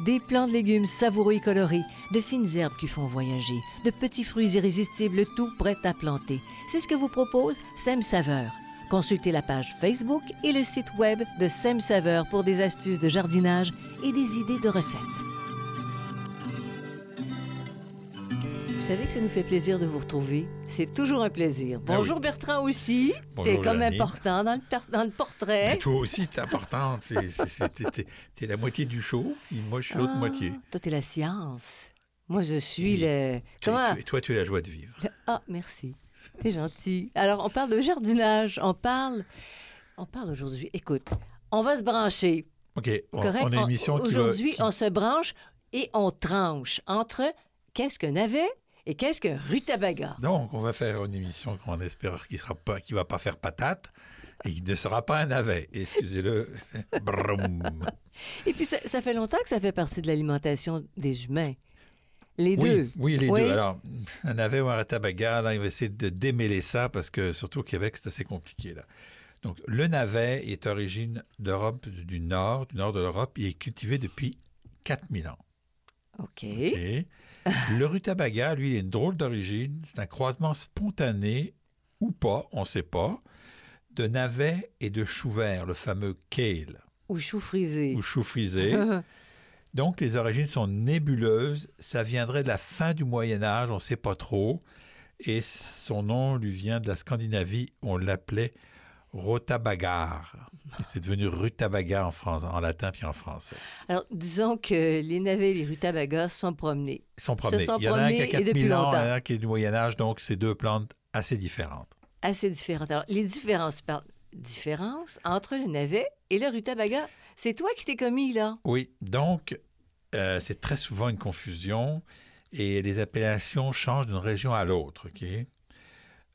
Des plants de légumes savoureux et colorés, de fines herbes qui font voyager, de petits fruits irrésistibles, tout prêt à planter. C'est ce que vous propose Sem Saveur. Consultez la page Facebook et le site web de Sem Saveur pour des astuces de jardinage et des idées de recettes. Savez que ça nous fait plaisir de vous retrouver. C'est toujours un plaisir. Ben Bonjour Bertrand aussi. T'es comme Janine. important dans le, per- dans le portrait. Mais toi aussi, t'es important. T'es- la moitié du show, puis moi, je suis l'autre Ah, moitié. Toi, t'es la science. Moi, je suis Et le. Comment? Et toi, tu es la joie de vivre. Le- Ah, merci. T'es gentil. Alors, on parle de jardinage. On parle. On parle aujourd'hui. Écoute, on va se brancher. OK, on, Correct? on a une émission qui va... Aujourd'hui, qui- on se branche et on tranche entre qu'est-ce qu'un navet et qu'est-ce qu'un rutabaga? Donc, on va faire une émission qu'on espère qui sera pas, qui va pas faire patate et qui ne sera pas un navet. Excusez-le. Et puis, ça, ça fait longtemps que ça fait partie de l'alimentation des humains. Les deux. oui, les Oui. deux. Alors, un navet ou un ratabaga, là, il va essayer de démêler ça parce que, surtout au Québec, c'est assez compliqué, là. Donc, le navet est origine d'Europe du Nord, du nord de l'Europe. Il est cultivé depuis 4000 ans. OK. Le rutabaga, lui, il a une drôle d'origine. C'est un croisement spontané ou pas, on ne sait pas, de navet et de chou vert, le fameux kale Ou chou frisé. ou chou frisé. Donc, les origines sont nébuleuses. Ça viendrait de la fin du Moyen Âge, on ne sait pas trop. Et son nom lui vient de la Scandinavie. On l'appelait rotabagar. C'est devenu rutabaga en, France, en latin puis en français. Alors, disons que les navets et les rutabagas sont promenés. Ils sont promenés. sont Il y en a un qui a promenés et depuis 4000 ans, il y en a un qui est du Moyen Âge, donc c'est deux plantes assez différentes. assez différentes. Alors, les différences, parles différences entre le navet et le rutabaga. C'est toi qui t'es commis, là. Oui, donc euh, c'est très souvent une confusion et les appellations changent d'une région à l'autre. ok?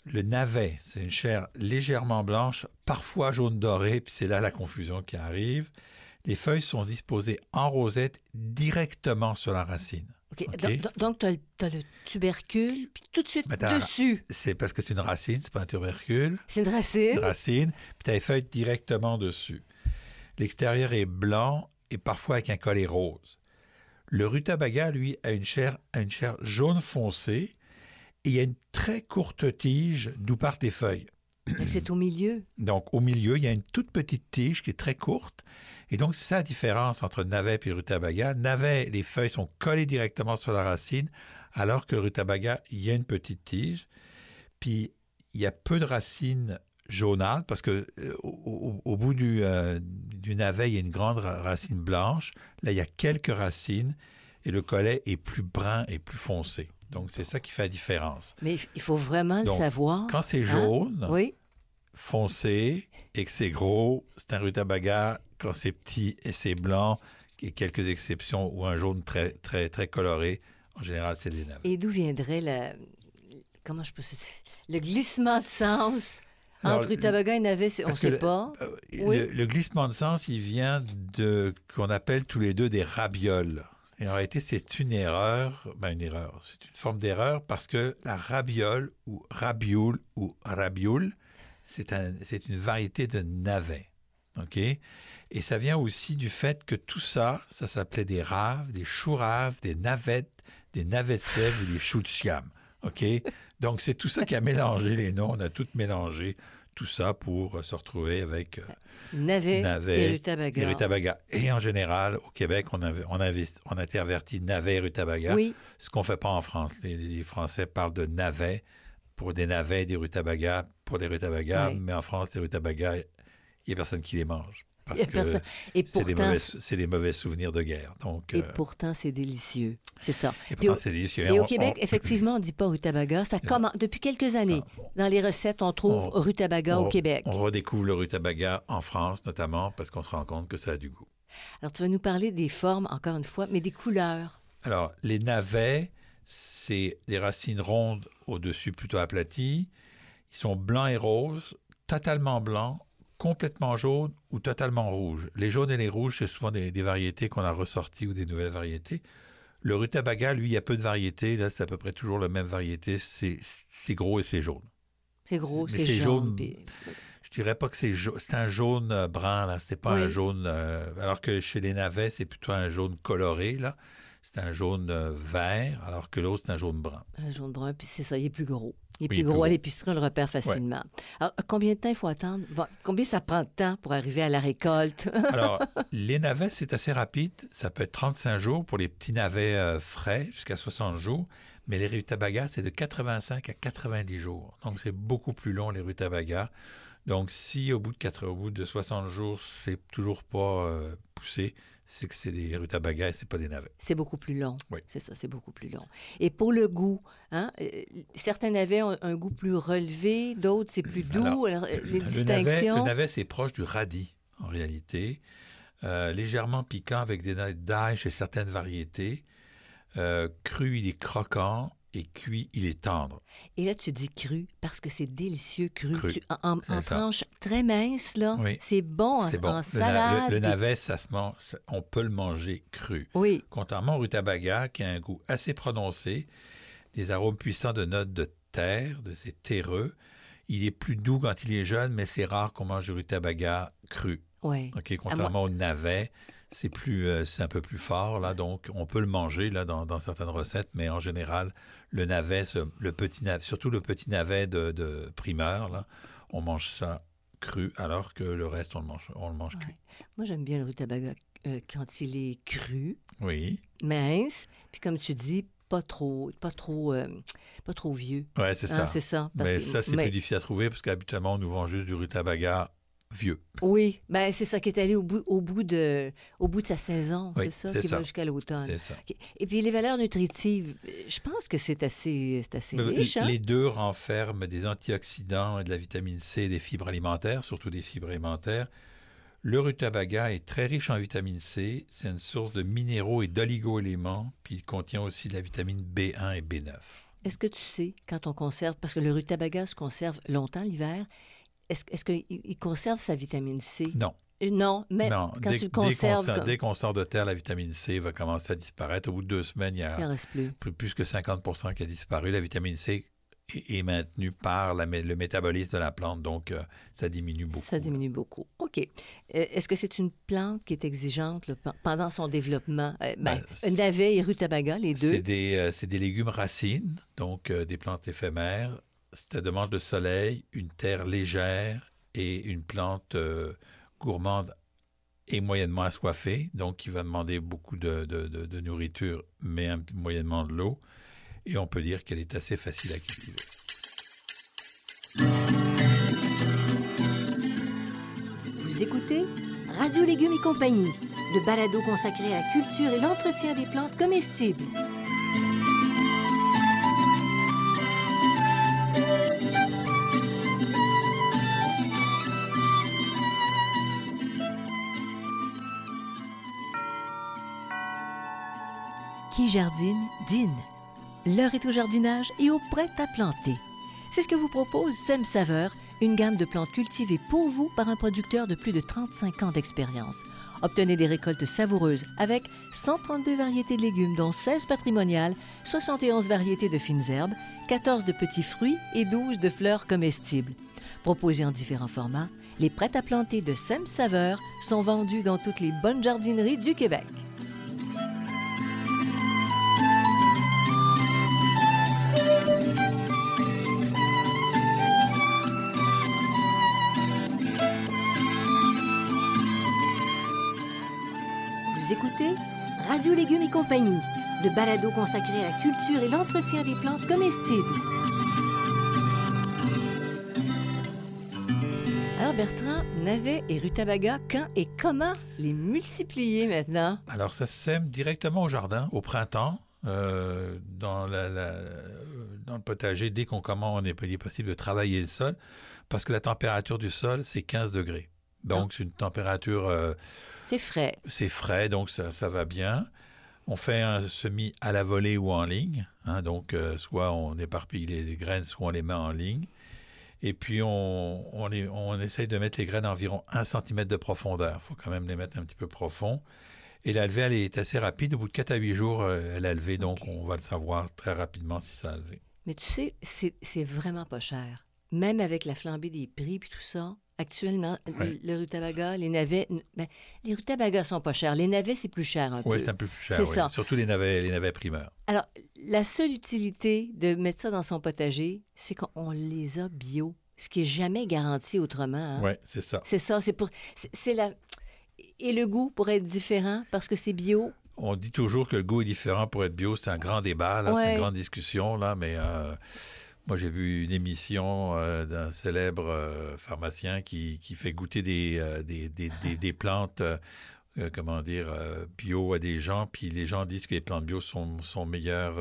Le navet, c'est une chair légèrement blanche, parfois jaune doré, puis c'est là la confusion qui arrive. Les feuilles sont disposées en rosette directement sur la racine. Donc, donc- tu as, le tubercule, puis tout de suite dessus, C'est parce que c'est une racine, c'est pas un tubercule. c'est une racine. une racine, puis tu as les feuilles directement dessus. L'extérieur est blanc et parfois avec un collet rose. Le rutabaga, lui, a une chair, a une chair jaune foncé et il y a une très courte tige d'où partent les feuilles. C'est au milieu. Donc, au milieu, il y a une toute petite tige qui est très courte. Et donc, c'est ça la différence entre navet et rutabaga. Navet, les feuilles sont collées directement sur la racine, alors que le rutabaga, il y a une petite tige. Puis, il y a peu de racines jaunâtres, parce que euh, au, bout du, euh, du navet, il y a une grande ra- racine blanche. Là, il y a quelques racines, et le collet est plus brun et plus foncé. Donc, c'est ça qui fait la différence. Mais il faut vraiment le savoir. Quand c'est Hein? jaune, Oui. foncé et que c'est gros, c'est un rutabaga. Quand c'est petit et c'est blanc, et quelques exceptions, ou un jaune très, très, très coloré, en général, c'est des navets. Et d'où viendrait la... Comment je peux... Le glissement de sens Alors, entre rutabaga et navet, on ne sait le- pas? Euh, Oui. le, le glissement de sens, il vient de qu'on appelle tous les deux des rabioles. Et en réalité, c'est une erreur, ben une erreur, c'est une forme d'erreur parce que la rabiole ou rabioule ou rabioule, c'est un, c'est une variété de navet. Et ça vient aussi du fait que tout ça, ça s'appelait des raves, des choux-raves, des navettes, des navettes fleuves ou des choux de? Donc, c'est tout ça qui a mélangé les noms. On a tout mélangé, tout ça pour euh, se retrouver avec euh, Navet, navet et rutabaga. et rutabaga. Et en général, au Québec, on, inv- on, investi- on intervertit navet et rutabaga, Oui. ce qu'on ne fait pas en France. Les, les Français parlent de navet pour des navets, des rutabagas, pour des rutabagas, Ouais. mais en France, les rutabagas, il n'y a personne qui les mange. Parce que Et c'est des, mauvais, c'est des mauvais souvenirs de guerre. Donc, et euh, pourtant c'est délicieux. C'est ça. et Puis pourtant, au- c'est délicieux. Et au On- Québec, on- effectivement, on ne dit pas rutabaga. Ça commence depuis quelques années. Dans les recettes, on trouve On- rutabaga au Québec. On redécouvre le rutabaga en France, notamment, parce qu'on se rend compte que ça a du goût. Alors, tu vas nous parler des formes, encore une fois, mais des couleurs. Alors, les navets, c'est des racines rondes au-dessus plutôt aplaties. Ils sont blancs et roses, totalement blancs, complètement jaunes ou totalement rouges. Les jaunes et les rouges, c'est souvent des, des variétés qu'on a ressorties ou des nouvelles variétés. Le rutabaga, lui, il y a peu de variétés. Là, c'est à peu près toujours la même variété. C'est gros et c'est jaune. C'est gros, c'est jaune. jaune. puis- Je dirais pas que c'est un jaune euh, brun, là. C'est pas Oui. un jaune. euh, alors que chez les navets, c'est plutôt un jaune coloré, là. C'est un jaune euh, vert, alors que l'autre, c'est un jaune brun. Un jaune brun, puis c'est ça, il est plus gros. Il est Oui, plus il est plus gros. À l'épicerie, on le repère facilement. Alors, combien de temps il faut attendre? Bon, combien ça prend de temps pour arriver à la récolte? Alors, les navets, c'est assez rapide. Ça peut être 35 jours pour les petits navets euh, frais, jusqu'à 60 jours. Mais les rutabagas, c'est de 85 à 90 jours. Donc, c'est beaucoup plus long, les rutabagas. Donc, si au bout de, 4, au bout de 60 jours, c'est toujours pas euh, poussé, c'est que c'est des rutabagas et c'est pas des navets. C'est beaucoup plus long. Oui. C'est ça, c'est beaucoup plus long. Et pour le goût, hein, euh, certains navets ont un goût plus relevé, d'autres c'est plus doux. Alors, Alors, euh, les Le navet, distinctions? le navet, c'est proche du radis, en réalité. Euh, légèrement piquant avec des notes d'ail chez certaines variétés. Euh, cru, il est croquant. Et cuit, il est tendre. Et là, tu dis cru parce que c'est délicieux cru. Cru. Tu- en en, tranches très minces, là. Oui. C'est bon bon. en salade. le- navet, ça se mange, ça- on peut le manger cru. Oui, Contrairement au rutabaga, qui a un goût assez prononcé, des arômes puissants de notes de terre, de ces terreux. Il est plus doux quand il est jeune, mais c'est rare qu'on mange du rutabaga cru. oui. OK, contrairement au navet, c'est plus, euh, c'est un peu plus fort là, donc on peut le manger là dans, dans certaines recettes, mais en général, le navet, ce- le petit navet, surtout le petit navet de, de primeur là, on mange ça cru, alors que le reste on le mange, on le mange cuit. Moi, j'aime bien le rutabaga euh, quand il est cru, Oui, mince, puis comme tu dis, pas trop, pas trop, euh, pas trop vieux. ouais, c'est Hein, ça. c'est ça. parce Mais que- ça, c'est mais- plus difficile à trouver parce qu'habituellement, on nous vend juste du rutabaga vieux. Oui, ben c'est ça qui est allé au bout, au bout de, au bout de sa saison, Oui, c'est ça, qui ça. va jusqu'à l'automne. C'est ça. Et puis les valeurs nutritives, je pense que c'est assez, c'est assez riche. Hein? Les deux renferment des antioxydants et de la vitamine C et des fibres alimentaires, surtout des fibres alimentaires. Le rutabaga est très riche en vitamine C. C'est une source de minéraux et d'oligo-éléments. Puis il contient aussi de la vitamine B1 et B9. Est-ce que tu sais, quand on conserve, parce que le rutabaga se conserve longtemps l'hiver, est-ce qu'il il conserve sa vitamine C? Non, Euh, Non, mais non. quand dès, tu le dès qu'on sort- comme- de terre, la vitamine C va commencer à disparaître. Au bout de deux semaines, il y il a reste plus. plus, plus que 50 qui a disparu. La vitamine C est, est maintenue par la le métabolisme de la plante, donc euh, ça diminue beaucoup. Ça diminue beaucoup. OK. Euh, Est-ce que c'est une plante qui est exigeante là, pendant son développement? Euh, ben, Ben, navet et rutabaga, les deux. C'est des, légumes racines, donc des plantes éphémères. Ça demande le soleil, une terre légère et une plante euh, gourmande et moyennement assoiffée, donc qui va demander beaucoup de, nourriture, mais moyennement de l'eau. Et on peut dire qu'elle est assez facile à cultiver. Vous écoutez Radio Légumes et compagnie, le balado consacré à la culture et l'entretien des plantes comestibles. Jardine, dîne. L'heure est au jardinage et au prêt à planter. C'est ce que vous propose Sem Saveur, une gamme de plantes cultivées pour vous par un producteur de plus de 35 ans d'expérience. Obtenez des récoltes savoureuses avec 132 variétés de légumes, dont 16 patrimoniales, 71 variétés de fines herbes, 14 de petits fruits et 12 de fleurs comestibles. Proposés en différents formats, les prêts à planter de Sem Saveur sont vendus dans toutes les bonnes jardineries du Québec. Radio Légumes et compagnie, le balado consacré à la culture et l'entretien des plantes comestibles. Alors Bertrand, navets et rutabaga, quand et comment les multiplier maintenant? Alors ça sème directement au jardin, au printemps, euh, dans, le potager dès qu'on commence, on est, il est possible de travailler le sol parce que la température du sol, c'est 15 degrés. Donc, c'est une température, euh, C'est frais. c'est frais, donc ça, ça va bien. On fait un semis à la volée ou en ligne. hein, donc, euh, soit on éparpille les, les graines, soit on les met en ligne. Et puis, on, on, les- on essaye de mettre les graines à environ 1 cm de profondeur. Il faut quand même les mettre un petit peu profond. Et la levée, elle est assez rapide. Au bout de 4 à 8 jours, euh, elle a levé. Donc, on va le savoir très rapidement si ça a levé. Mais tu sais, c'est vraiment pas cher. Même avec la flambée des prix puis tout ça, actuellement, Ouais. le, le rutabaga, les navets, ben, les rutabagas sont pas chers. Les navets, c'est plus cher un Oui, peu. c'est un peu plus cher. Oui. ça. Surtout les navets, les navets primeurs. Alors, la seule utilité de mettre ça dans son potager, c'est qu'on les a bio, ce qui est jamais garanti autrement. hein. Oui, c'est ça. C'est ça, c'est pour. c'est- la. Et le goût pourrait être différent parce que c'est bio? On dit toujours que le goût est différent pour être bio. C'est un grand débat. C'est une grande discussion, là. Mais euh, moi, j'ai vu une émission euh, d'un célèbre euh, pharmacien qui, qui fait goûter des, euh, des, des, des- des plantes, comment dire, bio à des gens. Puis les gens disent que les plantes bio sont, sont meilleures.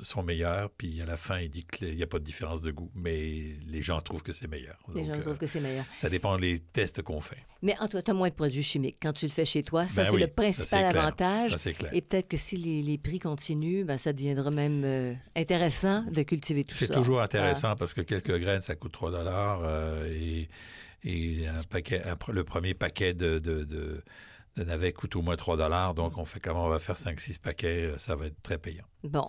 Euh, sont meilleures, puis à la fin, il dit qu'il n'y a pas de différence de goût, mais les gens trouvent que c'est meilleur. Les Donc, gens euh, trouvent que c'est meilleur. ça dépend des tests qu'on fait. Mais en toi, tu as moins de produits chimiques quand tu le fais chez toi. Ça, Ben c'est oui, le principal avantage. Ça, c'est clair. Et peut-être que si les, les prix continuent, ben, ça deviendra même euh, intéressant de cultiver tout ça. C'est toujours intéressant parce que quelques graines, ça coûte 3 dollars et, et un paquet, un le premier paquet de, de, de, de navets coûte au moins 3 dollars. Donc, on fait comment? On va faire 5-6 paquets, euh, ça va être très payant. Bon.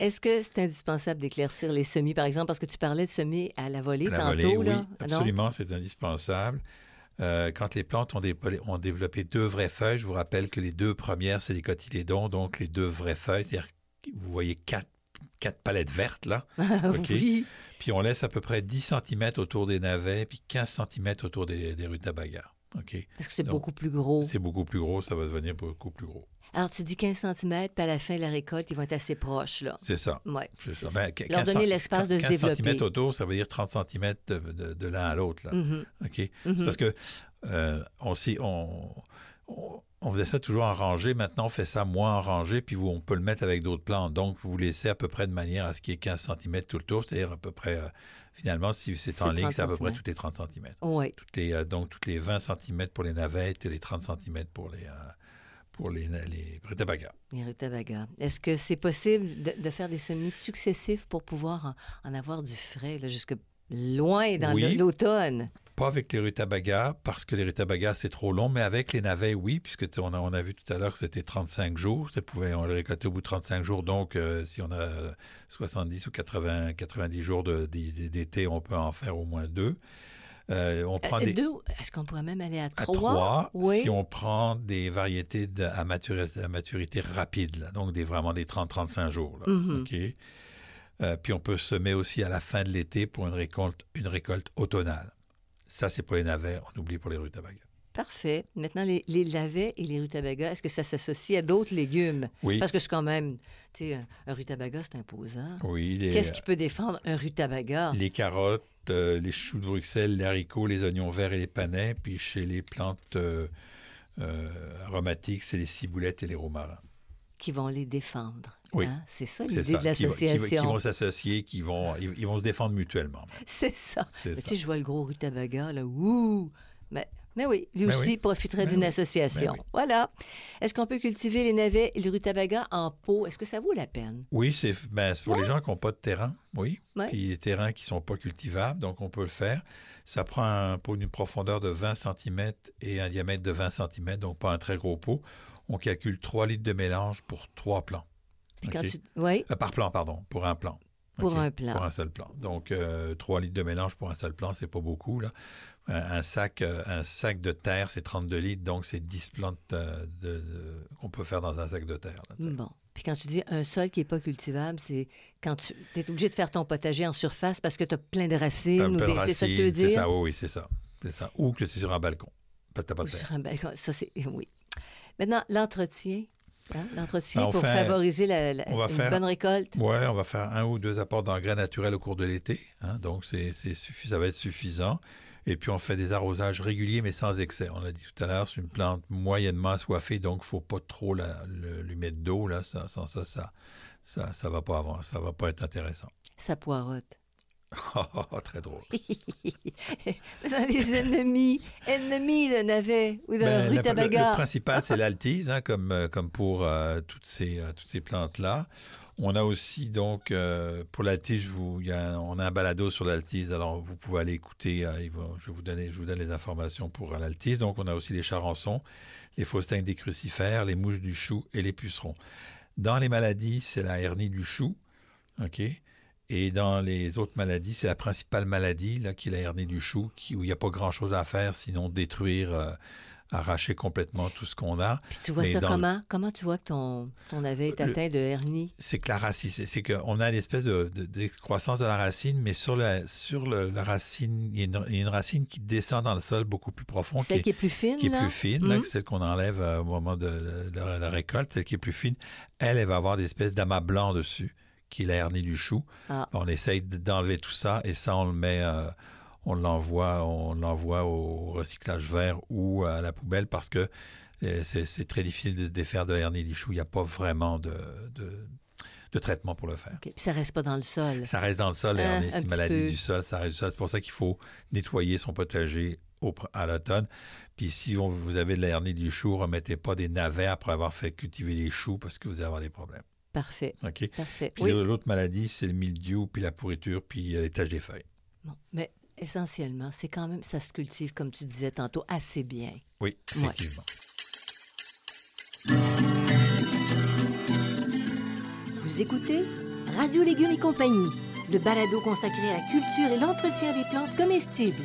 Est-ce que c'est indispensable d'éclaircir les semis, par exemple, parce que tu parlais de semis à la volée À la tantôt, volée, là? oui, absolument, c'est indispensable. Euh, quand les plantes ont, dé- ont développé deux vraies feuilles, je vous rappelle que les deux premières, c'est les cotylédons, donc les deux vraies feuilles, c'est-à-dire que vous voyez quatre, quatre palettes vertes, là. OK? oui. Puis on laisse à peu près 10 cm autour des navets, puis 15 cm autour des, des rutabagas. OK? Parce que c'est beaucoup plus gros. C'est beaucoup plus gros, ça va devenir beaucoup plus gros. Alors, tu dis 15 cm, puis à la fin de la récolte, ils vont être assez proches, là. C'est ça. Ouais. C'est ça. c'est Ben, Leur 15 donner l'espace de se 15 développer. centimètres autour, ça veut dire 30 cm de, de- de l'un à l'autre. là. Mhm, OK? C'est mhm. parce que euh, on, s'y- on, on- on faisait ça toujours en rangée. Maintenant, on fait ça moins en rangée, puis vous, on peut le mettre avec d'autres plantes. Donc, vous laissez à peu près de manière à ce qu'il y ait 15 cm tout le tour, c'est-à-dire à peu près, euh, finalement, si c'est en C'est ligne, 30 c'est à peu près toutes les 30 cm. Oui. Toutes les, euh, donc, toutes les 20 cm pour les navettes et les 30 cm pour les, euh, pour les, les rutabagas. Les rutabagas. Est-ce que c'est possible de, de faire des semis successifs pour pouvoir en, en avoir du frais, là, jusque loin dans Oui. l'automne? Pas avec les rutabagas, parce que les rutabagas, c'est trop long, mais avec les navets, oui, puisque on a, on a vu tout à l'heure que c'était 35 jours. Ça pouvait, on le récoltait au bout de 35 jours. Donc, euh, si on a 70 ou 80, 90 jours d'été, on peut en faire au moins deux. Euh, on prend Euh, des, deux, est-ce qu'on pourrait même aller à à trois? trois Oui. si on prend des variétés de- à, maturité, à maturité rapide, là, donc des, vraiment des 30-35 jours. là. Mhm. OK? Euh, puis on peut semer aussi à la fin de l'été pour une récolte, une récolte automnale. Ça, c'est pour les navets. On oublie pour les rutabagas. Parfait. Maintenant, les, les navets et les rutabagas, est-ce que ça s'associe à d'autres légumes? Oui, Parce que c'est quand même, tu sais, un, un rutabaga, c'est imposant. oui les, Qu'est-ce qui peut défendre un rutabaga? les carottes, euh, les choux de Bruxelles, les haricots, les oignons verts et les panais. Puis chez les plantes euh, euh, aromatiques, c'est les ciboulettes et les romarins. Qui vont les défendre. Oui. hein? C'est ça C'est l'idée de qui, qui l'association. qui vont s'associer, qui vont, ils, ils vont se défendre mutuellement. C'est ça. Ça. tu sais, je vois le gros rutabaga, là, ouh! Mais, mais oui, lui aussi oui. profiterait d'une oui. association. Oui. Voilà. Est-ce qu'on peut cultiver les navets et le rutabaga en pot? Est-ce que ça vaut la peine? Oui, c'est ben, pour les gens qui n'ont pas de terrain, oui. Ouais. Puis des terrains qui ne sont pas cultivables, donc on peut le faire. Ça prend un pot d'une profondeur de 20 cm et un diamètre de 20 cm, donc pas un très gros pot. On calcule 3 litres de mélange pour 3 plants. Tu... Euh, par plan, pardon, pour un plan. Pour un plan. Pour un seul plan. Donc, euh, 3 litres de mélange pour un seul plan, c'est pas beaucoup. Là. Un, sac, euh, un sac de terre, c'est 32 litres, donc c'est 10 plantes euh, de- de- qu'on peut faire dans un sac de terre. là, bon. Puis quand tu dis un sol qui n'est pas cultivable, c'est quand tu es obligé de faire ton potager en surface parce que tu as plein de racines. Un ou peu de des- C'est ça que tu veux racines, c'est dire? ça, oui, oui, c'est ça. C'est ça. Ou que c'est sur un balcon. Parce que pas de terre. sur un balcon. Ça, c'est... Oui. Maintenant, l'entretien. hein, L'entretien Ben, pour fait- favoriser la, la- on va une faire- bonne récolte. Oui, on va faire un ou deux apports d'engrais naturels au cours de l'été. hein, donc, c'est, c'est suffi- ça va être suffisant. Et puis, on fait des arrosages réguliers, mais sans excès. On l'a dit tout à l'heure, c'est une plante moyennement assoiffée, donc il ne faut pas trop la, le- lui mettre d'eau. Là, ça, sans ça, ça, ça, ça va pas avoir, ça va pas être intéressant. Ça poirote. Très drôle. Dans les ennemis, ennemis de navet ou de Ben, la- le, rutabaga. le principal, c'est l'altise, hein, comme, euh, comme pour euh, toutes ces, euh, toutes ces plantes-là. On a aussi, donc, euh, pour l'altise, on a un balado sur l'altise, alors vous pouvez aller écouter, euh, je, vous je vous donne les informations pour euh, l'altise. Donc, on a aussi les charançons, les faustins des crucifères, les mouches du chou et les pucerons. Dans les maladies, c'est la hernie du chou, OK? Et dans les autres maladies, c'est la principale maladie, là, qui est la hernie du chou, où il n'y a pas grand-chose à faire, sinon détruire, arracher complètement tout ce qu'on a. Puis tu vois Mais ça comment? Comment tu vois que ton, ton est Le- atteint de hernie? C'est que la racine, c'est c'est qu'on a l'espèce de, de décroissance de la racine, mais sur, la, sur le- la racine, il y, a une, il y a une racine qui descend dans le sol beaucoup plus profond, Celle qui est plus fine, qui est plus fine, là, que celle qu'on enlève euh, au moment de, la, récolte, celle qui est plus fine, elle, elle va avoir des espèces d'amas blancs dessus, qui est la hernie du chou. Ah. On essaye d'enlever tout ça et ça, on le met, euh, on l'envoie, on l'envoie au recyclage vert ou à la poubelle parce que euh, c'est très difficile de se défaire de hernie du chou. Il n'y a pas vraiment de, de- de traitement pour le faire. OK. Puis ça reste pas dans le sol. Ça reste dans le sol, un c'est une maladie peu. du sol, ça reste. C'est pour ça qu'il faut nettoyer son potager au à l'automne. Puis si on- vous avez de la hernie du chou, remettez pas des navets après avoir fait cultiver les choux parce que vous allez avoir des problèmes. Parfait. OK? Parfait. Puis Oui. l'autre maladie, c'est le mildiou, puis la pourriture, puis euh, les taches des feuilles. Bon, mais essentiellement, c'est quand même, ça se cultive, comme tu disais tantôt, assez bien. Oui, Ouais. effectivement. Vous écoutez Radio Légumes et compagnie, le balado consacré à la culture et l'entretien des plantes comestibles.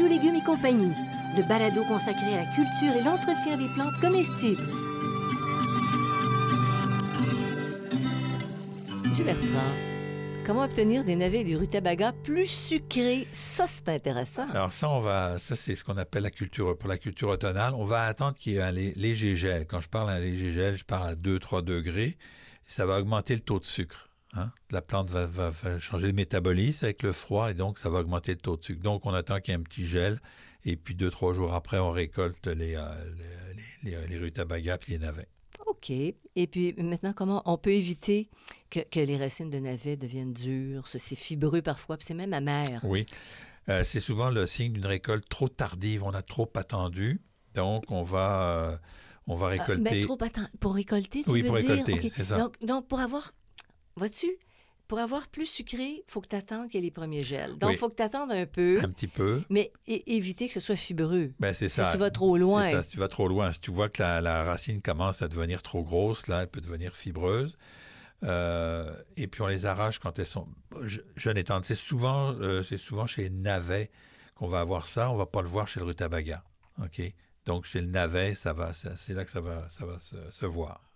Radio Légumes et compagnie, le balado consacré à la culture et l'entretien des plantes comestibles. Monsieur Bertrand, comment obtenir des navets et des rutabagas plus sucrés? Ça, c'est intéressant. Alors ça, on va, ça c'est ce qu'on appelle la culture, pour la culture automnale, on va attendre qu'il y ait un lé- léger gel. Quand je parle d'un léger gel, je parle à 2-3 degrés. Ça va augmenter le taux de sucre. Hein? La plante va, va- va changer le métabolisme avec le froid et donc ça va augmenter le taux de sucre. Donc on attend qu'il y ait un petit gel et puis 2-3 jours après, on récolte les, euh, les, les- les rutabagas puis les navets. OK. Et puis maintenant, comment on peut éviter que, que les racines de navets deviennent dures? C'est fibreux parfois, puis c'est même amer? Oui. Euh, c'est souvent le signe d'une récolte trop tardive. On a trop attendu. Donc, on va, euh, on va Ah, récolter. ben, trop attends, pour récolter, tu Oui, veux pour dire? récolter, c'est ça. Donc, donc, pour avoir, vois-tu, pour avoir plus sucré, il faut que tu attendes qu'il y ait les premiers gels. Donc, il Oui. faut que tu attendes un peu, un petit peu. mais éviter que ce soit fibreux. Ben, c'est Si ça. tu vas trop loin. C'est ça, si tu vas trop loin. Si tu vois que la, la racine commence à devenir trop grosse, là, elle peut devenir fibreuse. Euh, et puis, on les arrache quand elles sont je- jeunes et tendres. C'est souvent, euh, c'est souvent chez les navets qu'on va avoir ça. On va pas le voir chez le rutabaga. OK? Donc, chez le navet, ça va, ça- c'est là que ça va, ça va se, se voir.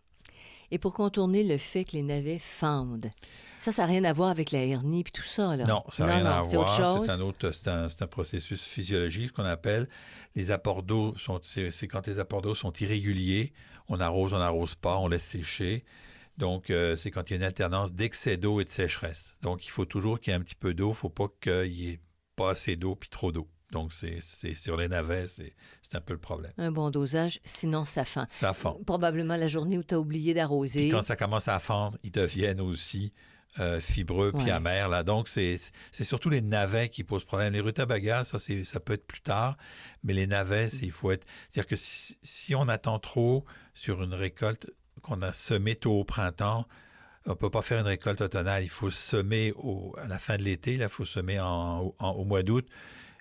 Et pour contourner le fait que les navets fendent. Ça, ça n'a rien à voir avec la hernie puis tout ça, là. Non, ça n'a rien à voir. C'est un autre, c'est un, c'est un processus physiologique qu'on appelle. Les apports d'eau c'est quand les apports d'eau sont irréguliers. On arrose, on n'arrose pas, on laisse sécher. Donc, euh, c'est quand il y a une alternance d'excès d'eau et de sécheresse. Donc, il faut toujours qu'il y ait un petit peu d'eau. Il ne faut pas qu'il y ait pas assez d'eau puis trop d'eau. Donc, c'est sur les navets, c'est un peu le problème. Un bon dosage, sinon ça fend. Ça fond. Probablement la journée où tu as oublié Puis d'arroser. quand ça commence à fendre, ils deviennent aussi euh, fibreux puis Ouais. amer. Là. Donc, c'est surtout les navets qui posent problème. Les rutabagas, ça, ça peut être plus tard, mais les navets, il faut être... C'est-à-dire que si, si on attend trop sur une récolte qu'on a semée tôt au printemps, on ne peut pas faire une récolte automnale. Il faut semer au, à la fin de l'été, là, il faut semer en- en- au mois d'août.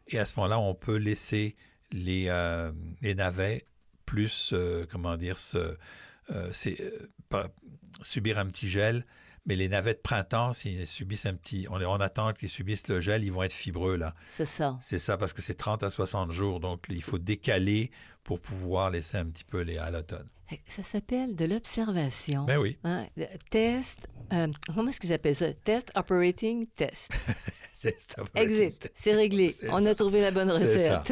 Et à ce moment-là, on peut laisser les, euh, les navets plus, euh, comment dire, se, euh, pas- subir un petit gel. Mais les navets de printemps, s'ils subissent un petit... On, on attend qu'ils subissent le gel, ils vont être fibreux, là. C'est ça. C'est ça, parce que c'est 30 à 60 jours. Donc, il faut décaler pour pouvoir laisser un petit peu les à l'automne. Ça s'appelle de l'observation. Ben oui. Hein, Test, euh, comment est-ce qu'ils appellent ça? Test Operating Test. Exit, c'est réglé. On ça. a trouvé la bonne recette.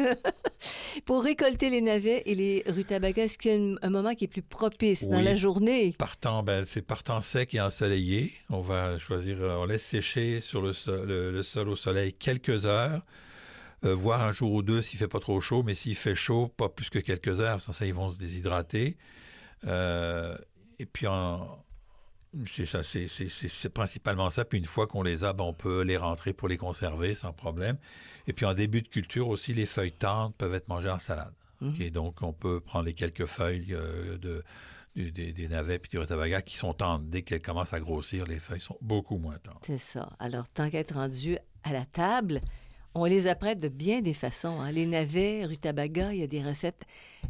Pour récolter les navets et les rutabagas, est-ce qu'il y a un, moment qui est plus propice dans la journée? Partant, ben, c'est partant sec et ensoleillé. On va choisir, euh, on laisse sécher sur le sol, le, le sol au soleil quelques heures, euh, voire un jour ou deux s'il fait pas trop chaud, mais s'il fait chaud, pas plus que quelques heures, sans ça ils vont se déshydrater. Euh, et puis en- c'est ça, c'est, principalement ça. Puis une fois qu'on les a, ben, on peut les rentrer pour les conserver sans problème. Et puis en début de culture aussi, les feuilles tendres peuvent être mangées en salade. Mhm. OK, donc on peut prendre les quelques feuilles euh, de, des, des navets puis du rutabaga qui sont tendres. Dès qu'elles commencent à grossir, les feuilles sont beaucoup moins tendres. C'est ça. Alors, tant qu'être rendu à la table, on les apprête de bien des façons. hein. Les navets, rutabaga, il y a des recettes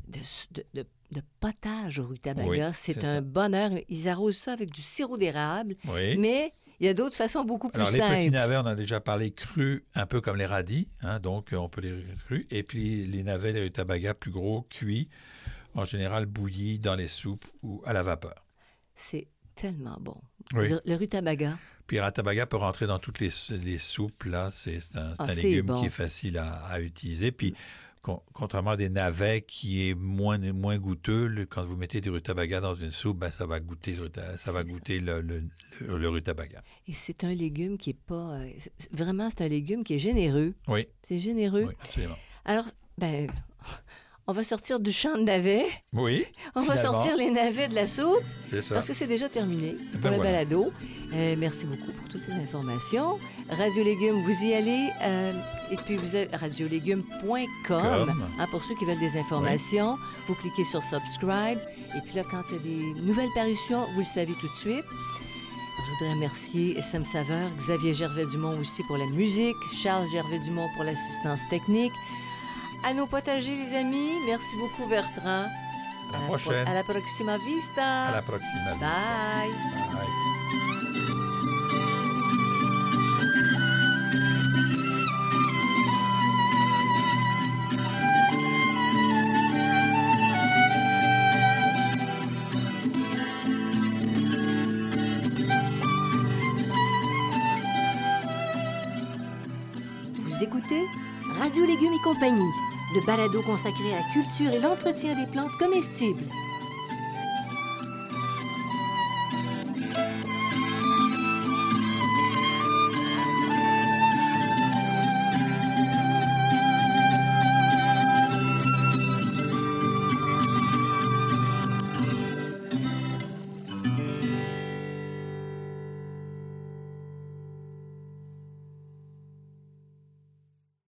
de, de- de- de potage au rutabaga. Oui, c'est un ça. bonheur. Ils arrosent ça avec du sirop d'érable, Oui. mais il y a d'autres façons beaucoup plus Alors, les simples. petits navets, on a déjà parlé crus, un peu comme les radis, hein, donc euh, on peut les crus. Et puis les navets, les rutabagas plus gros, cuits, en général bouillis dans les soupes ou à la vapeur. C'est tellement bon. Oui. Le- rutabaga, Puis le rutabaga peut rentrer dans toutes les, les soupes, là, c'est un, Ah, un légume bon. qui est facile à, à utiliser. Puis contrairement à des navets qui est moins, moins goûteux, le- quand vous mettez du rutabaga dans une soupe, ben, ça va goûter, ça va goûter le, le- le- le rutabaga. et c'est un légume qui est pas... euh, vraiment, c'est un légume qui est généreux. Oui, C'est généreux. oui, absolument. Alors, ben, on va sortir du champ de navets. Oui, On va sortir les navets de la soupe. c'est ça. Parce que c'est déjà terminé pour Ben le voilà. balado. Euh, merci beaucoup pour toutes ces informations. Radio Légumes, vous y allez. euh, et puis, vous avez radiolégumes.com. Hein, pour ceux qui veulent des informations, vous cliquez sur Subscribe. Et puis là, quand il y a des nouvelles parutions, vous le savez tout de suite. Je voudrais remercier Sam Saveur, Xavier Gervais-Dumont aussi pour la musique, Charles Gervais-Dumont pour l'assistance technique. À nos potagers, les amis, merci beaucoup, Bertrand. À la prochaine. À la proxima vista. À la prochaine. Bye. Bye. Vous écoutez Radio Légumes et compagnie, le balado consacré à la culture et l'entretien des plantes comestibles.